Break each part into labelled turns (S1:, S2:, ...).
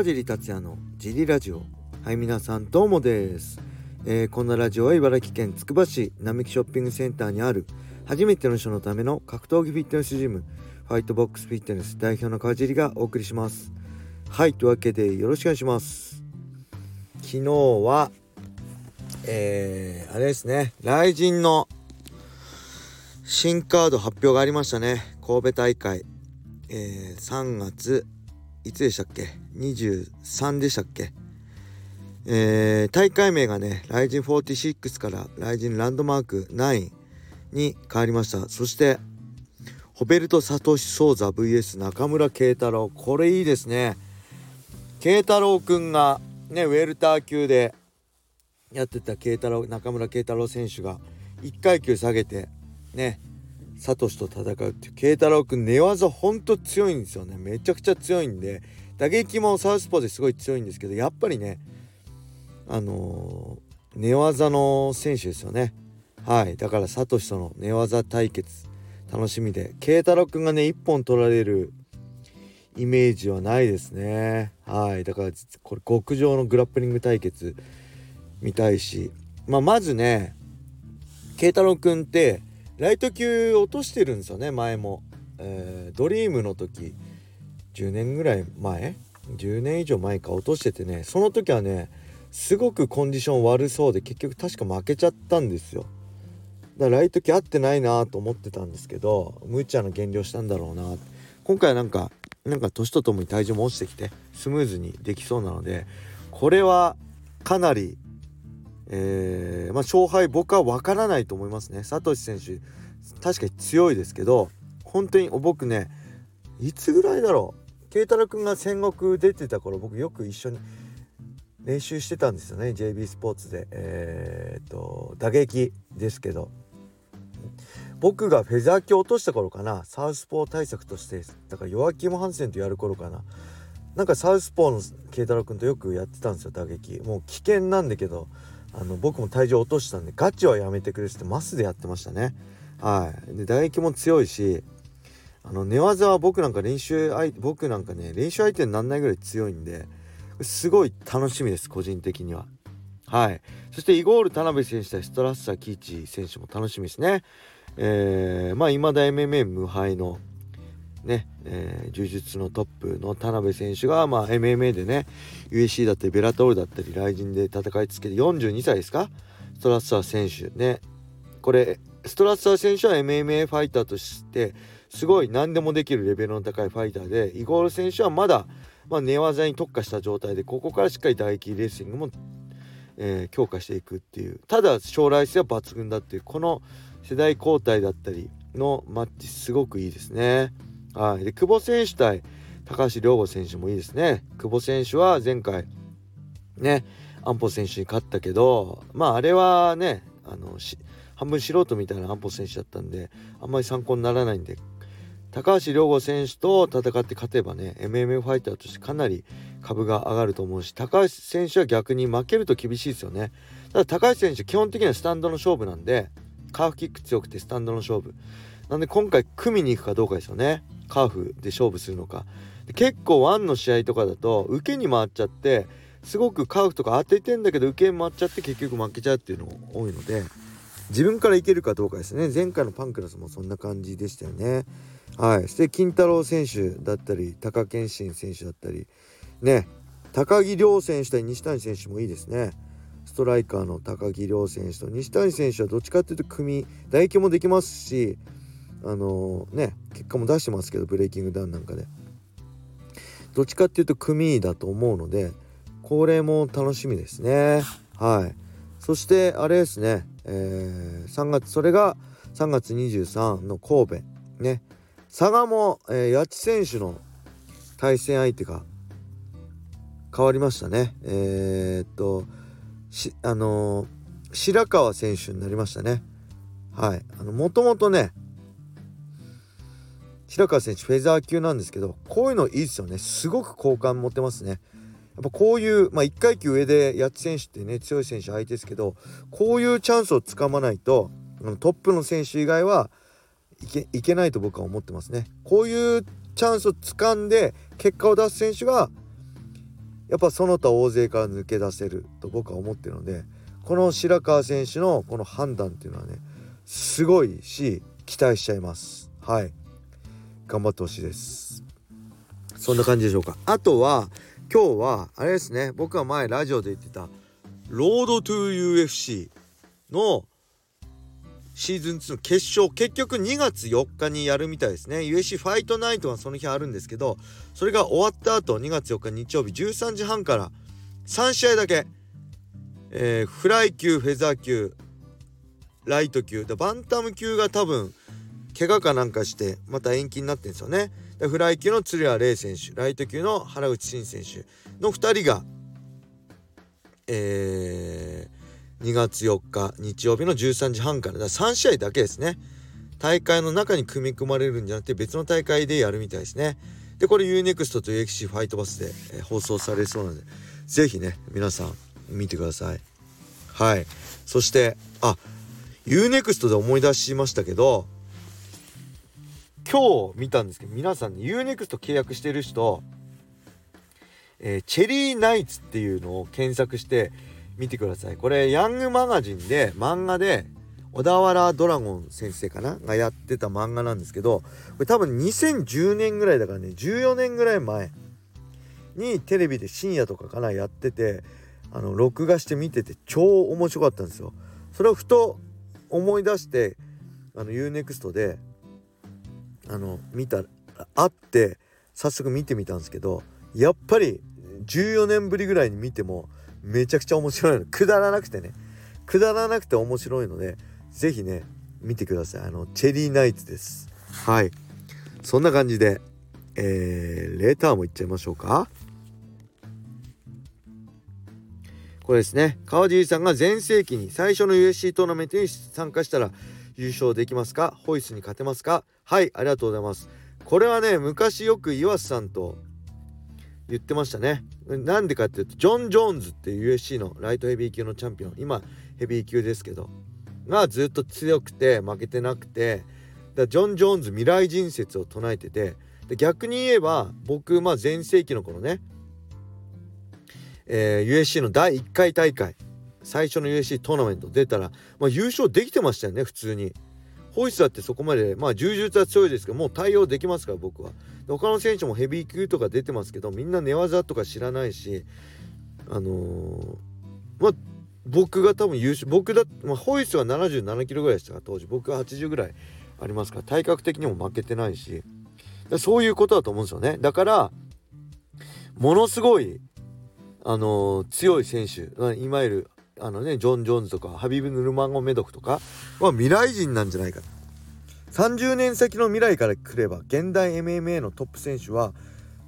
S1: 川尻達也のジリラジオ。はい皆さんどうもです、えー、このラジオは茨城県つくば市並木ショッピングセンターにある初めての人のための格闘技フィットネスジムファイトボックスフィットネス代表の川尻がお送りします。はいというわけでよろしくお願いします。昨日はえー、あれですね雷神の新カード発表がありましたね。神戸大会。えー、3月いつでしたっけ？23でしたっけ？えー、大会名がね、ライジン46からライジンランドマーク9に変わりました。そして、ホベルト・サトシ・ソーザ VS 中村慶太郎。これいいですね。慶太郎くんがね、ウェルター級でやってた慶太郎、中村慶太郎選手が1階級下げて、ね、サトシと戦うっていう慶太郎くん寝技ほんと強いんですよねめちゃくちゃ強いんで打撃もサウスポーですごい強いんですけどやっぱりねあのー、寝技の選手ですよね。はい。だからサトシとの寝技対決楽しみで。慶太郎くんがね1本取られるイメージはないですね。はい。だからこれ極上のグラップリング対決見たいし。まあまずね慶太郎くんってライト級落としてるんですよね前も、えー、ドリームの時。10年ぐらい前？10年以上前か落としててねその時はねすごくコンディション悪そうで結局確か負けちゃったんですよ。だからライト級合ってないなと思ってたんですけど無茶な減量したんだろうな。今回はなんかなんか年とともに体重も落ちてきてスムーズにできそうなのでこれはかなりえー、まあ、勝敗僕は分からないと思いますね。サトシ選手確かに強いですけど本当に僕ねいつぐらいだろう？慶太郎君が戦国出てた頃僕よく一緒に練習してたんですよね。JB スポーツで。えー、っと打撃ですけど。僕がフェザー級落とした頃かな。サウスポー対策として。だからヨアキム・ハンセンとやる頃かな。なんかサウスポーの慶太郎君とよくやってたんですよ打撃。もう危険なんだけどあの僕も体重落としたんでガチはやめてくれってマスでやってましたね。はい。で打撃も強いしあの寝技は僕なんか練習僕なんかね練習相手になんないぐらい強いんですごい楽しみです個人的には。はい。そしてイゴール田辺選手対ストラッサーキーチ選手も楽しみですね。えー、まあ未だ MMA 無敗のね、えー、柔術のトップの田辺選手が、まあ、MMA でね USC だったりベラトールだったり雷神で戦いつけて42歳ですか？ストラッサー選手ね。これストラッサー選手は MMA ファイターとしてすごい何でもできるレベルの高いファイターでイゴール選手はまだ、まあ、寝技に特化した状態でここからしっかり打撃レーシングも、えー、強化していくっていうただ将来性は抜群だっていうこの世代交代だったりのマッチすごくいいですね。はい、で久保選手対高橋亮吾選手もいいですね。久保選手は前回ね安保選手に勝ったけどまああれはねあの半分素人みたいな安保選手だったんであんまり参考にならないんで。高橋亮吾選手と戦って勝てばね MMA ファイターとしてかなり株が上がると思うし高橋選手は逆に負けると厳しいですよね。ただ高橋選手基本的にはスタンドの勝負なんでカーフキック強くてスタンドの勝負。なんで今回組みに行くかどうかですよね。カーフで勝負するのか。結構ワンの試合とかだと受けに回っちゃってすごくカーフとか当ててんだけど受けに回っちゃって結局負けちゃうっていうのも多いので自分からいけるかどうかですね。前回のパンクラスもそんな感じでしたよね。はい。そして金太郎選手だったり貴健信選手だったりね。高木亮選手対西谷選手もいいですね。ストライカーの高木亮選手と西谷選手はどっちかっていうと組唾液もできますしあのー、ね。結果も出してますけどブレイキングダウンなんかで。どっちかっていうと組だと思うのでこれも楽しみですね。はい。そしてあれですね、えー、3月それが3月23の神戸ね。佐賀も、えー、八千選手の対戦相手が変わりましたね。えー、っとしあのー、白川選手になりましたね。はい。あのもともとね白川選手フェザー級なんですけどこういうのいいですよね。すごく好感持てますね。やっぱこういう、まあ、1階級上で八千選手ってね強い選手相手ですけどこういうチャンスをつかまないとトップの選手以外はいけないと僕は思ってますね。こういうチャンスをつかんで結果を出す選手がやっぱその他大勢から抜け出せると僕は思ってるのでこの白川選手のこの判断っていうのはねすごいし期待しちゃいます。はい。頑張ってほしいです。そんな感じでしょうか。あとは今日はあれですね僕は前ラジオで言ってたロードトゥ UFC のシーズン2の決勝結局2月4日にやるみたいですね。USC ファイトナイトがその日あるんですけどそれが終わった後2月4日日曜日13時半から3試合だけ、えー、フライ級フェザー級ライト級でバンタム級が多分怪我かなんかしてまた延期になってるんですよね。フライ級の鶴谷玲選手ライト級の原口真選手の2人がえー2月4日日曜日の13時半からだ3試合だけですね。大会の中に組み込まれるんじゃなくて別の大会でやるみたいですね。でこれ UNEXT と UXC ファイトバスで、え放送されそうなので是非ね皆さん見てください。はい。そしてあ UNEXT で思い出しましたけど今日見たんですけど皆さんね UNEXT 契約してる人えー、チェリーナイツっていうのを検索して見てくださいこれヤングマガジンで漫画で小田原ドラゴン先生かな？がやってた漫画なんですけどこれ多分2010年ぐらいだからね14年ぐらい前にテレビで深夜とかかなやっててあの録画して見てて超面白かったんですよ。それをふと思い出してあの UNEXT であの見たあって早速見てみたんですけどやっぱり14年ぶりぐらいに見てもめちゃくちゃ面白いの。くだらなくてね。くだらなくて面白いので是非ね見てください。あのチェリーナイツです。はい。そんな感じでえー、レターもいっちゃいましょうか。これですね。川尻さんが全盛期に最初の USC トーナメントに参加したら優勝できますか？ホイスに勝てますか？はいありがとうございます。これはね昔よく岩瀬さんと言ってましたね。なんでかっていうとジョン・ジョーンズっていう USC のライトヘビー級のチャンピオン。今ヘビー級ですけど。がずっと強くて負けてなくて。だジョン・ジョーンズ未来人説を唱えてて。で逆に言えば僕まあ全盛期の頃ね、えー、USC の第1回大会。最初の USC トーナメント出たら、まあ、優勝できてましたよね普通に。ホイスだってそこまでまあ柔術は強いですけどもう対応できますから僕は。他の選手もヘビー級とか出てますけどみんな寝技とか知らないしあのー、まあ僕が多分優勝僕だ、まあ、ホイスは77キロぐらいでしたから当時。僕は80ぐらいありますから体格的にも負けてないし。そういうことだと思うんですよね。だからものすごいあのー、強い選手いわゆるあのねジョン・ジョーンズとかハビブ・ヌルマンゴ・メドクとかは未来人なんじゃないか30年先の未来から来れば現代 MMA のトップ選手は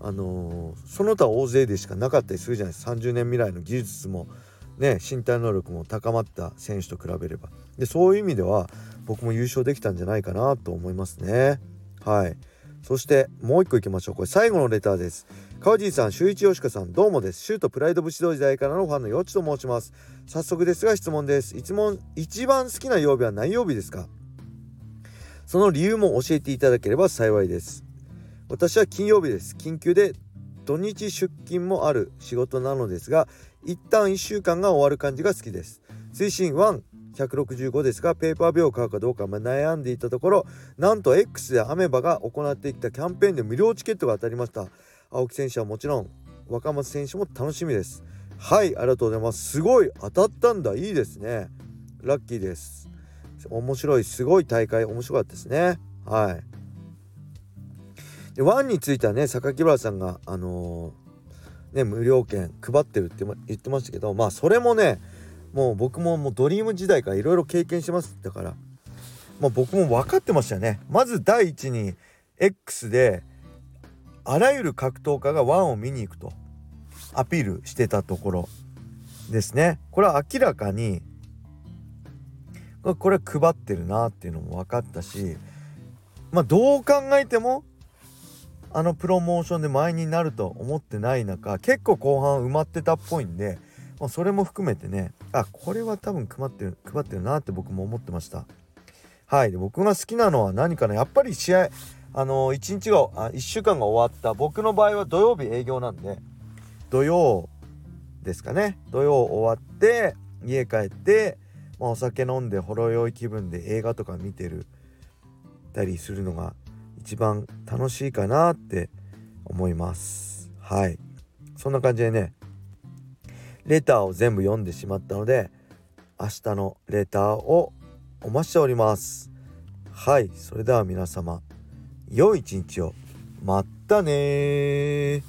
S1: あのー、その他大勢でしかなかったりするじゃないですか。30年未来の技術もね身体能力も高まった選手と比べれば。でそういう意味では僕も優勝できたんじゃないかなと思いますね。はい。そしてもう一個いきましょう。これ最後のレターです。川尻さん、周一よしかさん、どうもです。シュートプライド武士道時代からのファンのよちと申します。早速ですが質問です。いつも一番好きな曜日は何曜日ですか？その理由も教えていただければ幸いです。私は金曜日です。緊急で土日出勤もある仕事なのですが、一旦1週間が終わる感じが好きです。推進1 165ですがペーパービューを買うかどうか悩んでいたところなんと X でアメバが行ってきたキャンペーンで無料チケットが当たりました青木選手はもちろん若松選手も楽しみです。はいありがとうございます。すごい当たったんだ。いいですね。ラッキーです。面白いすごい大会面白かったですね。はい。でワンについてはね榊原さんがあのー、ね無料券配ってるって言ってましたけどまあそれもねもう僕ももうドリーム時代からいろいろ経験してますだからまあ僕も分かってましたよね。まず第一に X であらゆる格闘家がワンを見に行くとアピールしてたところですね。これは明らかにこれ配ってるなっていうのも分かったしまあどう考えてもあのプロモーションで前になると思ってない中結構後半埋まってたっぽいんで、まあ、それも含めてねあこれは多分配ってる配ってるなって僕も思ってました。はい。で僕が好きなのは何かな。やっぱり試合あの1日があ1週間が終わった。僕の場合は土曜日営業なんで。土曜ですかね。土曜終わって家帰って、まあ、お酒飲んでほろ酔い気分で映画とか見てるたりするのが一番楽しいかなって思います。はい。そんな感じでねレターを全部読んでしまったので明日のレターをお待ちしております。はい。それでは皆様良い一日を。またね